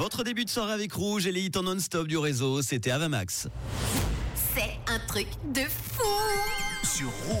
Votre début de soirée avec Rouge et les hits en non-stop du réseau, c'était Avamax. C'est un truc de fou sur Rouge.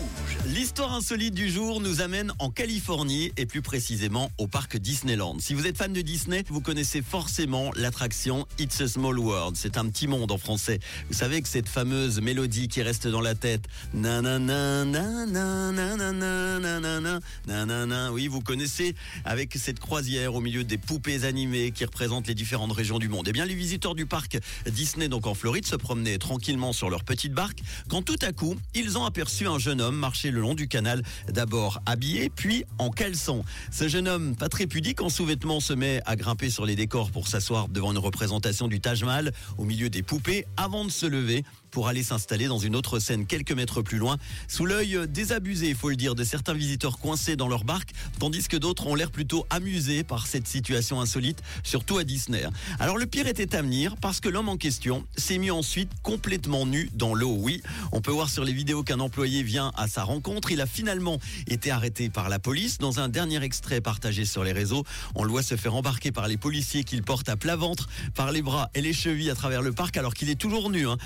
L'histoire insolite du jour nous amène en Californie et plus précisément au parc Disneyland. Si vous êtes fan de Disney, vous connaissez forcément l'attraction It's a Small World. C'est un petit monde en français. Vous savez que cette fameuse mélodie qui reste dans la tête, nanana, nanana, nanana, nanana, oui, vous connaissez avec cette croisière au milieu des poupées animées qui représentent les différentes régions du monde. Eh bien, les visiteurs du parc Disney, donc en Floride, se promenaient tranquillement sur leur petite barque quand tout à coup, ils ont aperçu un jeune homme marcher le long du canal, d'abord habillé, puis en caleçon. Ce jeune homme, pas très pudique en sous-vêtements, se met à grimper sur les décors pour s'asseoir devant une représentation du Taj Mahal au milieu des poupées avant de se lever pour aller s'installer dans une autre scène quelques mètres plus loin, sous l'œil désabusé, il faut le dire, de certains visiteurs coincés dans leur barque, tandis que d'autres ont l'air plutôt amusés par cette situation insolite, surtout à Disney. Alors le pire était à venir parce que l'homme en question s'est mis ensuite complètement nu dans l'eau. Oui, on peut voir sur les vidéos qu'un employé vient à sa rencontre. Il a finalement été arrêté par la police. Dans un dernier extrait partagé sur les réseaux, on le voit se faire embarquer par les policiers qu'il porte à plat ventre, par les bras et les chevilles à travers le parc alors qu'il est toujours nu, hein,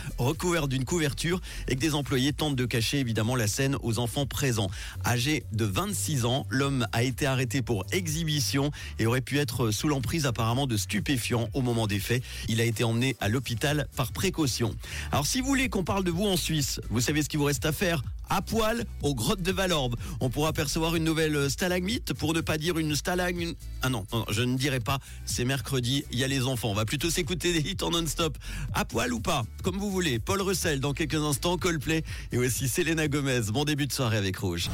d'une couverture et que des employés tentent de cacher évidemment la scène aux enfants présents. Âgé de 26 ans, l'homme a été arrêté pour exhibition et aurait pu être sous l'emprise apparemment de stupéfiants au moment des faits. Il a été emmené à l'hôpital par précaution. Alors si vous voulez qu'on parle de vous en Suisse, vous savez ce qu'il vous reste à faire à poil aux grottes de Valorbe. On pourra apercevoir une nouvelle stalagmite, pour ne pas dire une stalagmite. Ah non, je ne dirai pas, c'est mercredi, il y a les enfants. On va plutôt s'écouter des hits en non-stop. À poil ou pas, comme vous voulez. Paul Russell dans quelques instants, Coldplay et aussi Selena Gomez. Bon début de soirée avec Rouge.